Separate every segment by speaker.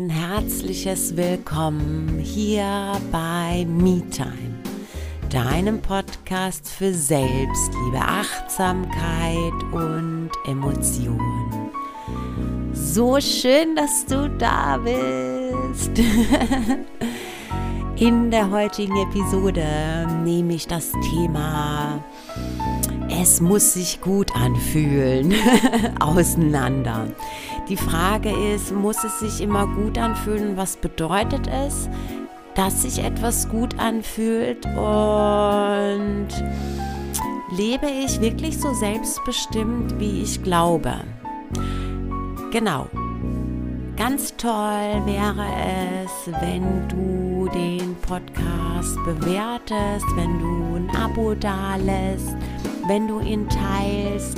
Speaker 1: ein herzliches Willkommen hier bei MeTime, deinem Podcast für Selbstliebe, Achtsamkeit und Emotionen. So schön, dass du da bist. In der heutigen Episode nehme ich das Thema Es muss sich gut anfühlen auseinander. Die Frage ist, muss es sich immer gut anfühlen? Was bedeutet es, dass sich etwas gut anfühlt? Und lebe ich wirklich so selbstbestimmt, wie ich glaube? Genau. Ganz toll wäre es, wenn du den Podcast bewertest, wenn du ein Abo dalässt, wenn du ihn teilst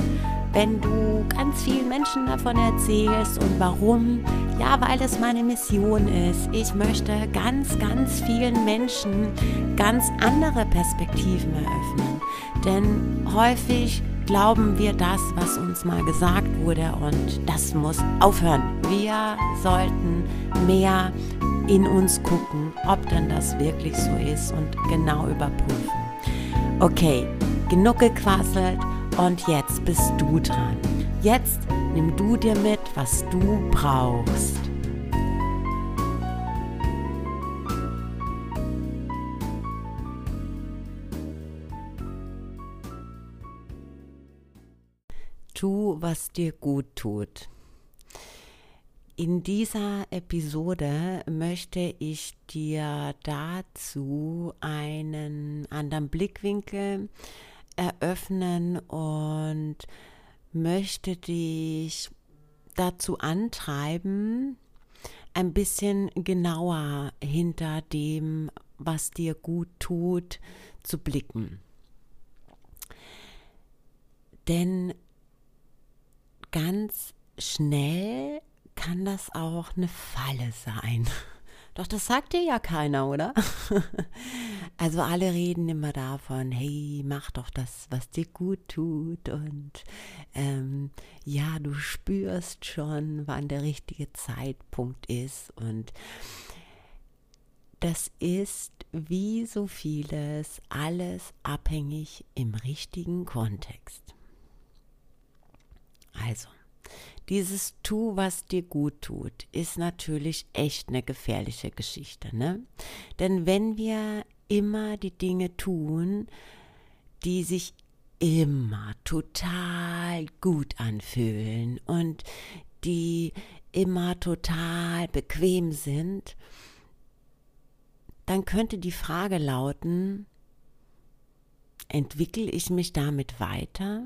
Speaker 1: wenn du ganz vielen Menschen davon erzählst und warum? Ja, weil es meine Mission ist. Ich möchte ganz, ganz vielen Menschen ganz andere Perspektiven eröffnen. Denn häufig glauben wir das, was uns mal gesagt wurde und das muss aufhören. Wir sollten mehr in uns gucken, ob denn das wirklich so ist und genau überprüfen. Okay, genug gequasselt. Und jetzt bist du dran. Jetzt nimm du dir mit, was du brauchst. Tu, was dir gut tut. In dieser Episode möchte ich dir dazu einen anderen Blickwinkel eröffnen und möchte dich dazu antreiben, ein bisschen genauer hinter dem, was dir gut tut, zu blicken. Denn ganz schnell kann das auch eine Falle sein. Doch das sagt dir ja keiner, oder? also alle reden immer davon, hey, mach doch das, was dir gut tut. Und ähm, ja, du spürst schon, wann der richtige Zeitpunkt ist. Und das ist wie so vieles alles abhängig im richtigen Kontext. Also, dieses Tu, was dir gut tut, ist natürlich echt eine gefährliche Geschichte, ne? Denn wenn wir immer die Dinge tun, die sich immer total gut anfühlen und die immer total bequem sind, dann könnte die Frage lauten, entwickle ich mich damit weiter?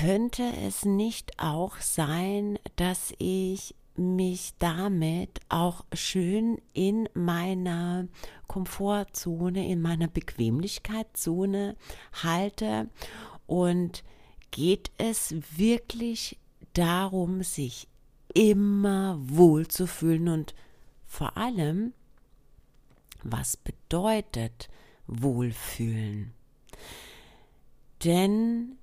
Speaker 1: Könnte es nicht auch sein, dass ich mich damit auch schön in meiner Komfortzone, in meiner Bequemlichkeitszone halte und geht es wirklich darum, sich immer wohl zu fühlen und vor allem, was bedeutet Wohlfühlen? Denn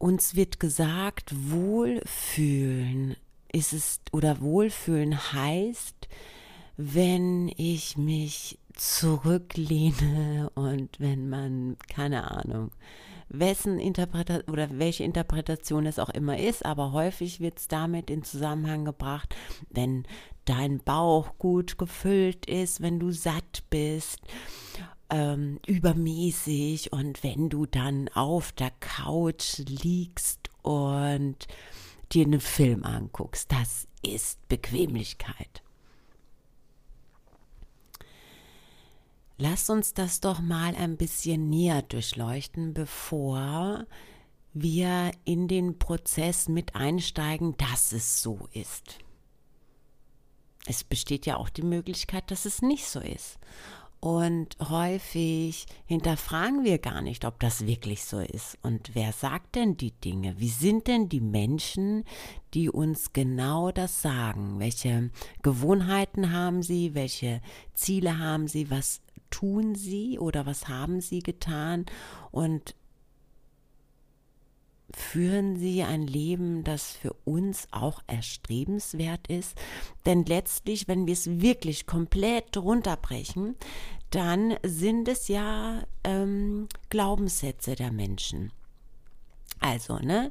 Speaker 1: uns wird gesagt, Wohlfühlen ist es oder Wohlfühlen heißt, wenn ich mich zurücklehne und wenn man, keine Ahnung, wessen Interpretation oder welche Interpretation es auch immer ist, aber häufig wird es damit in Zusammenhang gebracht, wenn dein Bauch gut gefüllt ist, wenn du satt bist ähm, übermäßig und wenn du dann auf der Couch liegst und dir einen Film anguckst, das ist Bequemlichkeit. Lass uns das doch mal ein bisschen näher durchleuchten, bevor wir in den Prozess mit einsteigen, dass es so ist. Es besteht ja auch die Möglichkeit, dass es nicht so ist. Und häufig hinterfragen wir gar nicht, ob das wirklich so ist. Und wer sagt denn die Dinge? Wie sind denn die Menschen, die uns genau das sagen? Welche Gewohnheiten haben sie? Welche Ziele haben sie? Was tun sie oder was haben sie getan? Und führen sie ein Leben, das für uns auch erstrebenswert ist. Denn letztlich, wenn wir es wirklich komplett runterbrechen, dann sind es ja ähm, Glaubenssätze der Menschen. Also, ne?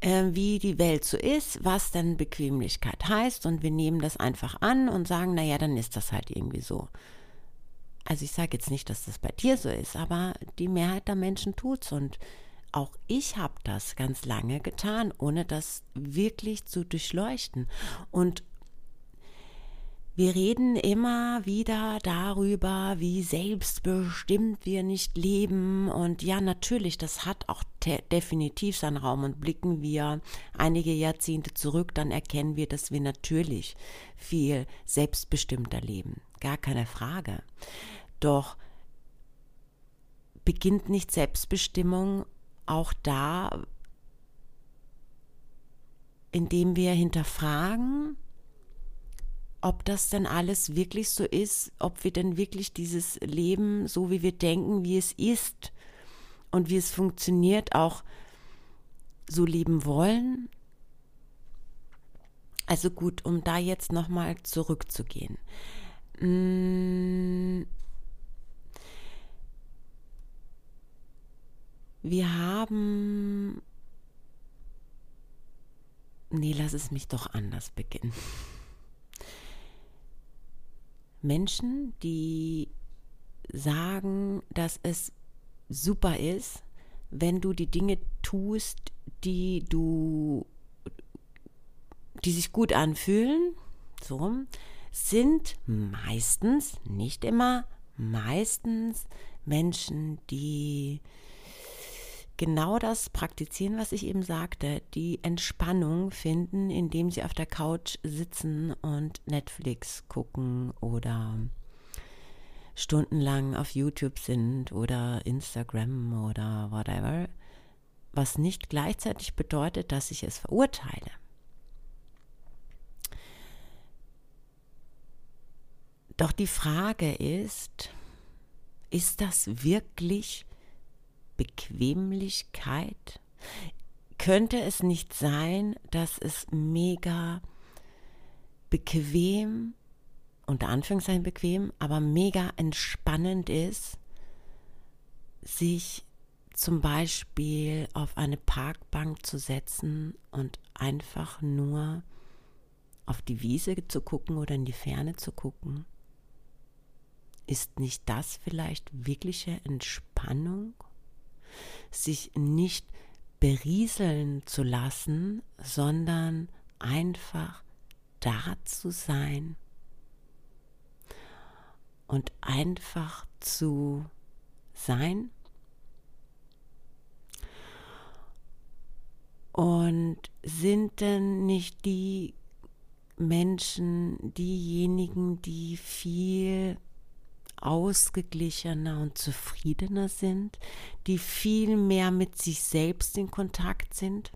Speaker 1: Äh, wie die Welt so ist, was dann Bequemlichkeit heißt und wir nehmen das einfach an und sagen, naja, dann ist das halt irgendwie so. Also ich sage jetzt nicht, dass das bei dir so ist, aber die Mehrheit der Menschen tut's und auch ich habe das ganz lange getan, ohne das wirklich zu durchleuchten. Und wir reden immer wieder darüber, wie selbstbestimmt wir nicht leben. Und ja, natürlich, das hat auch definitiv seinen Raum. Und blicken wir einige Jahrzehnte zurück, dann erkennen wir, dass wir natürlich viel selbstbestimmter leben. Gar keine Frage. Doch beginnt nicht Selbstbestimmung auch da, indem wir hinterfragen, ob das denn alles wirklich so ist, ob wir denn wirklich dieses Leben, so wie wir denken, wie es ist und wie es funktioniert, auch so leben wollen. Also gut, um da jetzt nochmal zurückzugehen. Mmh Wir haben. Nee, lass es mich doch anders beginnen. Menschen, die sagen, dass es super ist, wenn du die Dinge tust, die du, die sich gut anfühlen, so, sind meistens, nicht immer, meistens Menschen, die genau das praktizieren, was ich eben sagte, die Entspannung finden, indem sie auf der Couch sitzen und Netflix gucken oder stundenlang auf YouTube sind oder Instagram oder whatever, was nicht gleichzeitig bedeutet, dass ich es verurteile. Doch die Frage ist, ist das wirklich Bequemlichkeit? Könnte es nicht sein, dass es mega bequem, unter Anführungszeichen bequem, aber mega entspannend ist, sich zum Beispiel auf eine Parkbank zu setzen und einfach nur auf die Wiese zu gucken oder in die Ferne zu gucken? Ist nicht das vielleicht wirkliche Entspannung? Sich nicht berieseln zu lassen, sondern einfach da zu sein und einfach zu sein. Und sind denn nicht die Menschen diejenigen, die viel ausgeglichener und zufriedener sind, die viel mehr mit sich selbst in Kontakt sind,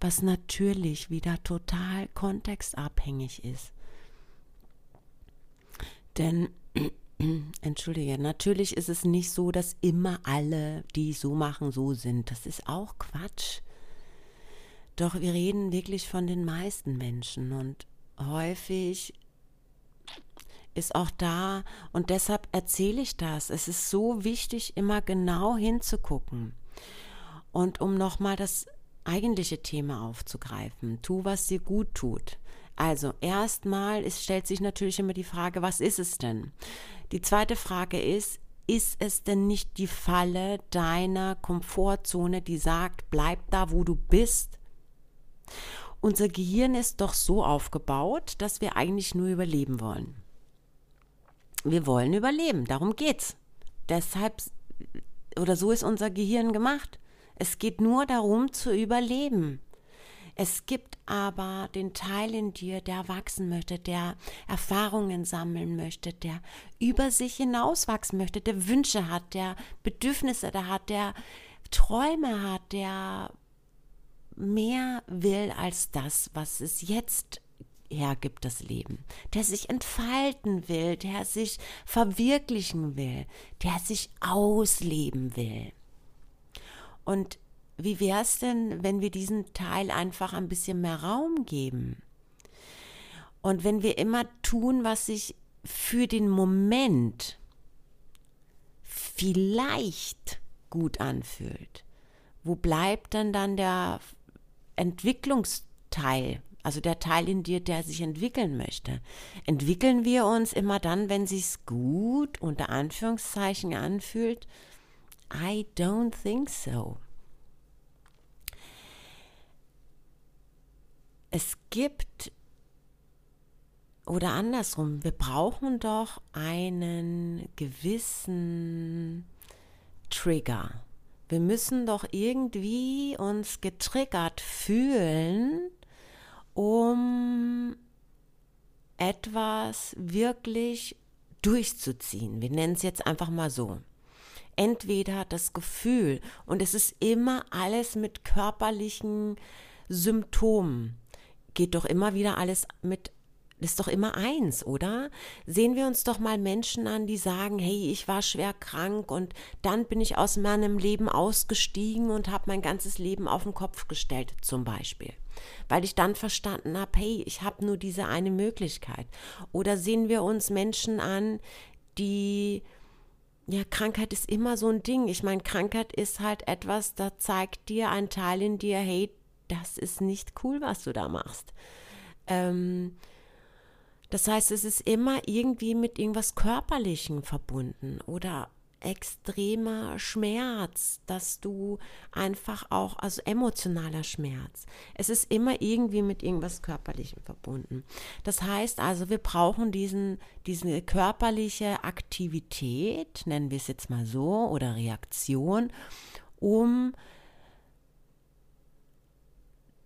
Speaker 1: was natürlich wieder total kontextabhängig ist. Denn, entschuldige, natürlich ist es nicht so, dass immer alle, die so machen, so sind. Das ist auch Quatsch. Doch wir reden wirklich von den meisten Menschen und häufig ist auch da und deshalb erzähle ich das. Es ist so wichtig, immer genau hinzugucken. Und um nochmal das eigentliche Thema aufzugreifen, tu, was dir gut tut. Also erstmal stellt sich natürlich immer die Frage, was ist es denn? Die zweite Frage ist, ist es denn nicht die Falle deiner Komfortzone, die sagt, bleib da, wo du bist? Unser Gehirn ist doch so aufgebaut, dass wir eigentlich nur überleben wollen wir wollen überleben, darum geht's. Deshalb oder so ist unser Gehirn gemacht. Es geht nur darum zu überleben. Es gibt aber den Teil in dir, der wachsen möchte, der Erfahrungen sammeln möchte, der über sich hinauswachsen möchte, der Wünsche hat, der Bedürfnisse da hat, der Träume hat, der mehr will als das, was es jetzt hergibt, das Leben, der sich entfalten will, der sich verwirklichen will, der sich ausleben will. Und wie wäre es denn, wenn wir diesen Teil einfach ein bisschen mehr Raum geben? Und wenn wir immer tun, was sich für den Moment vielleicht gut anfühlt, wo bleibt dann dann der Entwicklungsteil, also der Teil in dir, der sich entwickeln möchte? Entwickeln wir uns immer dann, wenn sich's gut unter Anführungszeichen anfühlt? I don't think so. Es gibt oder andersrum, wir brauchen doch einen gewissen Trigger. Wir müssen doch irgendwie uns getriggert fühlen, um etwas wirklich durchzuziehen. Wir nennen es jetzt einfach mal so. Entweder das Gefühl, und es ist immer alles mit körperlichen Symptomen, geht doch immer wieder alles mit ist doch immer eins, oder? Sehen wir uns doch mal Menschen an, die sagen, hey, ich war schwer krank und dann bin ich aus meinem Leben ausgestiegen und habe mein ganzes Leben auf den Kopf gestellt, zum Beispiel. Weil ich dann verstanden habe, hey, ich habe nur diese eine Möglichkeit. Oder sehen wir uns Menschen an, die ja, Krankheit ist immer so ein Ding. Ich meine, Krankheit ist halt etwas, da zeigt dir ein Teil in dir, hey, das ist nicht cool, was du da machst. Ähm, das heißt, es ist immer irgendwie mit irgendwas Körperlichem verbunden oder extremer Schmerz, dass du einfach auch, also emotionaler Schmerz. Es ist immer irgendwie mit irgendwas Körperlichem verbunden. Das heißt also, wir brauchen diesen, diese körperliche Aktivität, nennen wir es jetzt mal so, oder Reaktion, um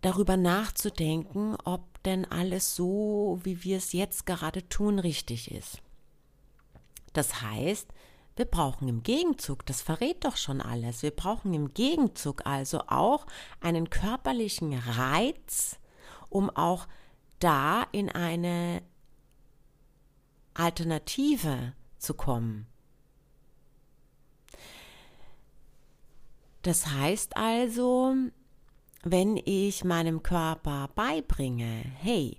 Speaker 1: darüber nachzudenken, ob denn alles so, wie wir es jetzt gerade tun, richtig ist. Das heißt, wir brauchen im Gegenzug, das verrät doch schon alles, wir brauchen im Gegenzug also auch einen körperlichen Reiz, um auch da in eine Alternative zu kommen. Das heißt also, wenn ich meinem Körper beibringe, hey,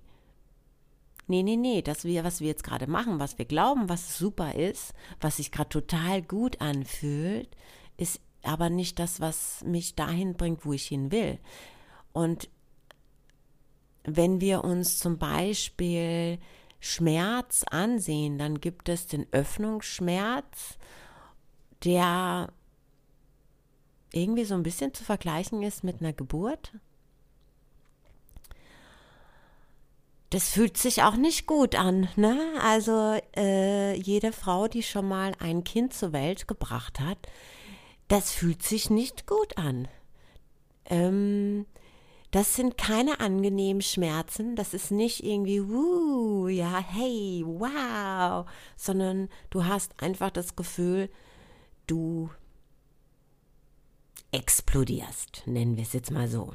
Speaker 1: nee, nee, nee, das wir, was wir jetzt gerade machen, was wir glauben, was super ist, was sich gerade total gut anfühlt, ist aber nicht das, was mich dahin bringt, wo ich hin will. Und wenn wir uns zum Beispiel Schmerz ansehen, dann gibt es den Öffnungsschmerz, der irgendwie so ein bisschen zu vergleichen ist mit einer Geburt. Das fühlt sich auch nicht gut an. Ne? Also äh, jede Frau, die schon mal ein Kind zur Welt gebracht hat, das fühlt sich nicht gut an. Ähm, das sind keine angenehmen Schmerzen. Das ist nicht irgendwie, wuh, ja, hey, wow, sondern du hast einfach das Gefühl, du explodierst, nennen wir es jetzt mal so.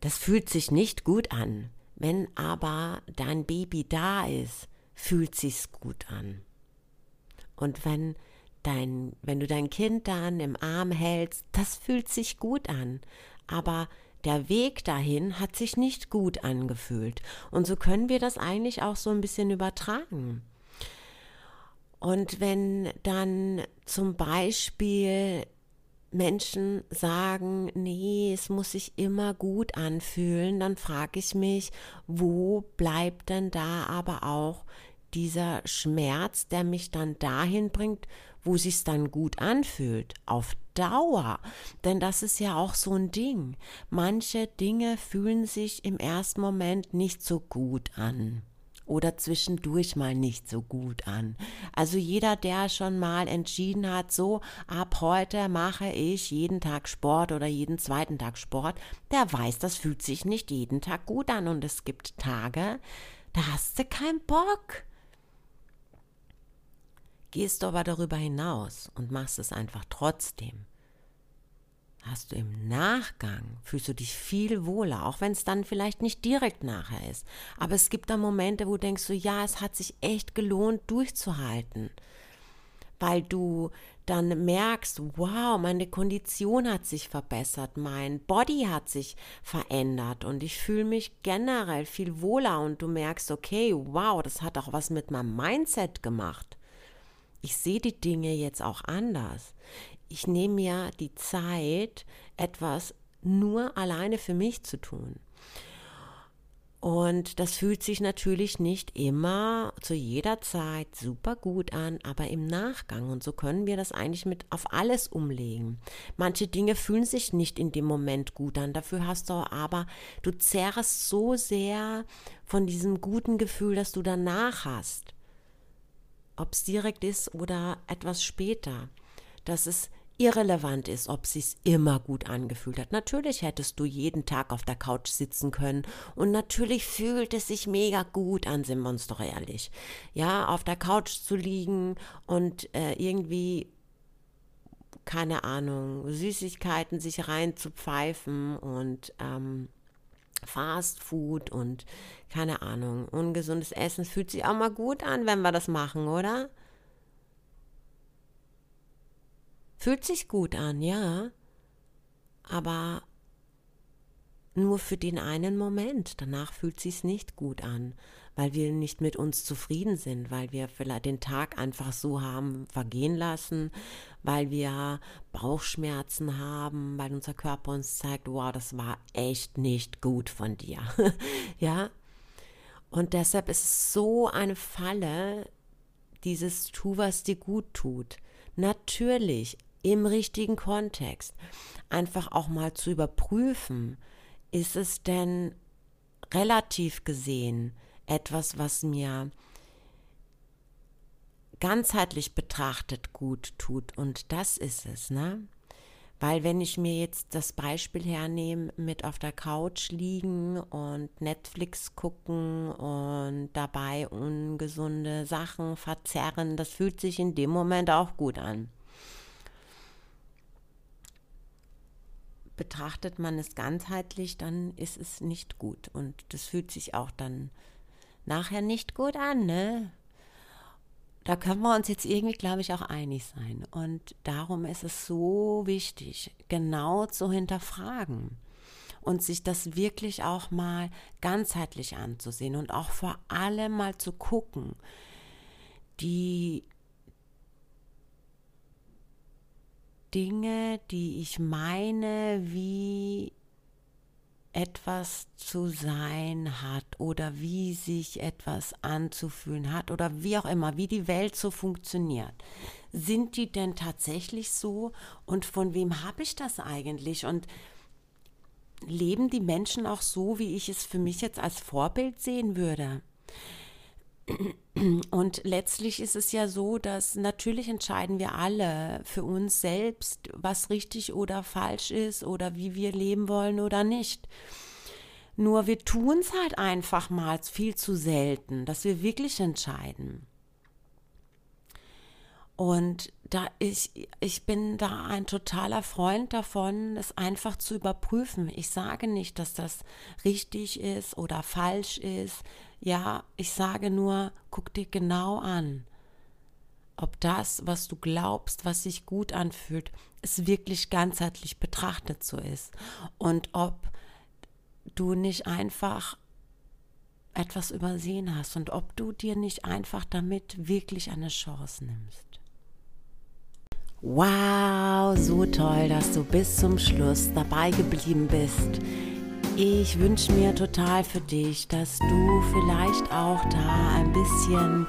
Speaker 1: Das fühlt sich nicht gut an. Wenn aber dein Baby da ist, fühlt sich's gut an. Und wenn dein, wenn du dein Kind dann im Arm hältst, das fühlt sich gut an. Aber der Weg dahin hat sich nicht gut angefühlt. Und so können wir das eigentlich auch so ein bisschen übertragen. Und wenn dann zum Beispiel Menschen sagen, nee, es muss sich immer gut anfühlen, dann frage ich mich, wo bleibt denn da aber auch dieser Schmerz, der mich dann dahin bringt, wo sich's dann gut anfühlt, auf Dauer. Denn das ist ja auch so ein Ding. Manche Dinge fühlen sich im ersten Moment nicht so gut an oder zwischendurch mal nicht so gut an. Also jeder, der schon mal entschieden hat, so ab heute mache ich jeden Tag Sport oder jeden zweiten Tag Sport, der weiß, das fühlt sich nicht jeden Tag gut an und es gibt Tage, da hast du keinen Bock. Gehst du aber darüber hinaus und machst es einfach trotzdem hast du im Nachgang, fühlst du dich viel wohler, auch wenn es dann vielleicht nicht direkt nachher ist. Aber es gibt da Momente, wo denkst du, ja, es hat sich echt gelohnt, durchzuhalten. weil du dann merkst, wow, meine Kondition hat sich verbessert, mein Body hat sich verändert und ich fühle mich generell viel wohler und du merkst, okay, wow, das hat auch was mit meinem Mindset gemacht. Ich sehe die Dinge jetzt auch anders. Ich nehme mir die Zeit, etwas nur alleine für mich zu tun. Und das fühlt sich natürlich nicht immer zu jeder Zeit super gut an, aber im Nachgang. Und so können wir das eigentlich mit auf alles umlegen. Manche Dinge fühlen sich nicht in dem Moment gut an. Dafür hast du aber, du zehrst so sehr von diesem guten Gefühl, das du danach hast. Ob es direkt ist oder etwas später. Dass es irrelevant ist, ob sich's immer gut angefühlt hat. Natürlich hättest du jeden Tag auf der Couch sitzen können und natürlich fühlt es sich mega gut an, sind wir uns doch ehrlich. Ja, auf der Couch zu liegen und äh, irgendwie keine Ahnung, Süßigkeiten sich rein zu pfeifen und ähm, Fast Food und keine Ahnung, ungesundes Essen fühlt sich auch mal gut an, wenn wir das machen, oder? Fühlt sich gut an, ja, aber nur für den einen Moment. Danach fühlt sich's nicht gut an, weil wir nicht mit uns zufrieden sind, weil wir vielleicht den Tag einfach so haben vergehen lassen, weil wir Bauchschmerzen haben, weil unser Körper uns zeigt, wow, das war echt nicht gut von dir. ja? Und deshalb ist es so eine Falle, dieses tu, was dir gut tut. Natürlich im richtigen Kontext einfach auch mal zu überprüfen, ist es denn relativ gesehen etwas, was mir ganzheitlich betrachtet gut tut. Und das ist es, ne? Weil wenn ich mir jetzt das Beispiel hernehme, mit auf der Couch liegen und Netflix gucken und dabei ungesunde Sachen verzerren, das fühlt sich in dem Moment auch gut an. Betrachtet man es ganzheitlich, dann ist es nicht gut. Und das fühlt sich auch dann nachher nicht gut an, ne? Da können wir uns jetzt irgendwie, glaube ich, auch einig sein. Und darum ist es so wichtig, genau zu hinterfragen und sich das wirklich auch mal ganzheitlich anzusehen und auch vor allem mal zu gucken, die Dinge, die ich meine, wie etwas zu sein hat oder wie sich etwas anzufühlen hat oder wie auch immer, wie die Welt so funktioniert. Sind die denn tatsächlich so und von wem habe ich das eigentlich und leben die Menschen auch so, wie ich es für mich jetzt als Vorbild sehen würde? Und letztlich ist es ja so, dass natürlich entscheiden wir alle für uns selbst, was richtig oder falsch ist oder wie wir leben wollen oder nicht. Nur wir tun es halt einfach mal viel zu selten, dass wir wirklich entscheiden. Und da ich, ich bin da ein totaler Freund davon, es einfach zu überprüfen. Ich sage nicht, dass das richtig ist oder falsch ist. Ja, ich sage nur, guck dir genau an, ob das, was du glaubst, was sich gut anfühlt, es wirklich ganzheitlich betrachtet so ist. Und ob du nicht einfach etwas übersehen hast und ob du dir nicht einfach damit wirklich eine Chance nimmst. Wow, so toll, dass du bis zum Schluss dabei geblieben bist. Ich wünsche mir total für dich, dass du vielleicht auch da ein bisschen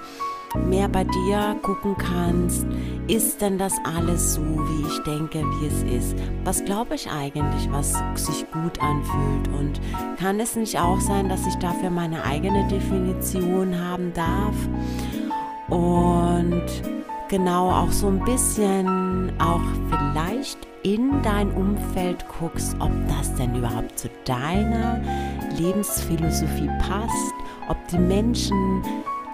Speaker 1: mehr bei dir gucken kannst. Ist denn das alles so, wie ich denke, wie es ist? Was glaube ich eigentlich, was sich gut anfühlt? Und kann es nicht auch sein, dass ich dafür meine eigene Definition haben darf? Und genau auch so ein bisschen auch vielleicht in dein Umfeld guckst, ob das denn überhaupt zu deiner Lebensphilosophie passt, ob die Menschen,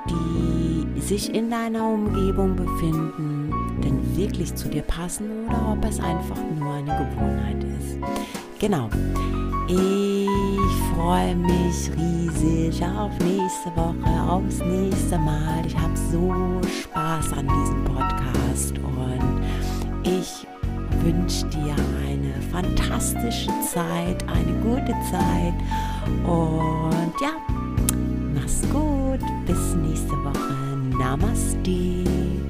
Speaker 1: die sich in deiner Umgebung befinden, denn wirklich zu dir passen oder ob es einfach nur eine Gewohnheit ist. Genau. Ich freue mich riesig auf nächste Woche, aufs nächste Mal. Ich habe so Spaß an diesem Podcast. Und ich wünsche dir eine fantastische Zeit, eine gute Zeit. Und ja, mach's gut. Bis nächste Woche. Namaste.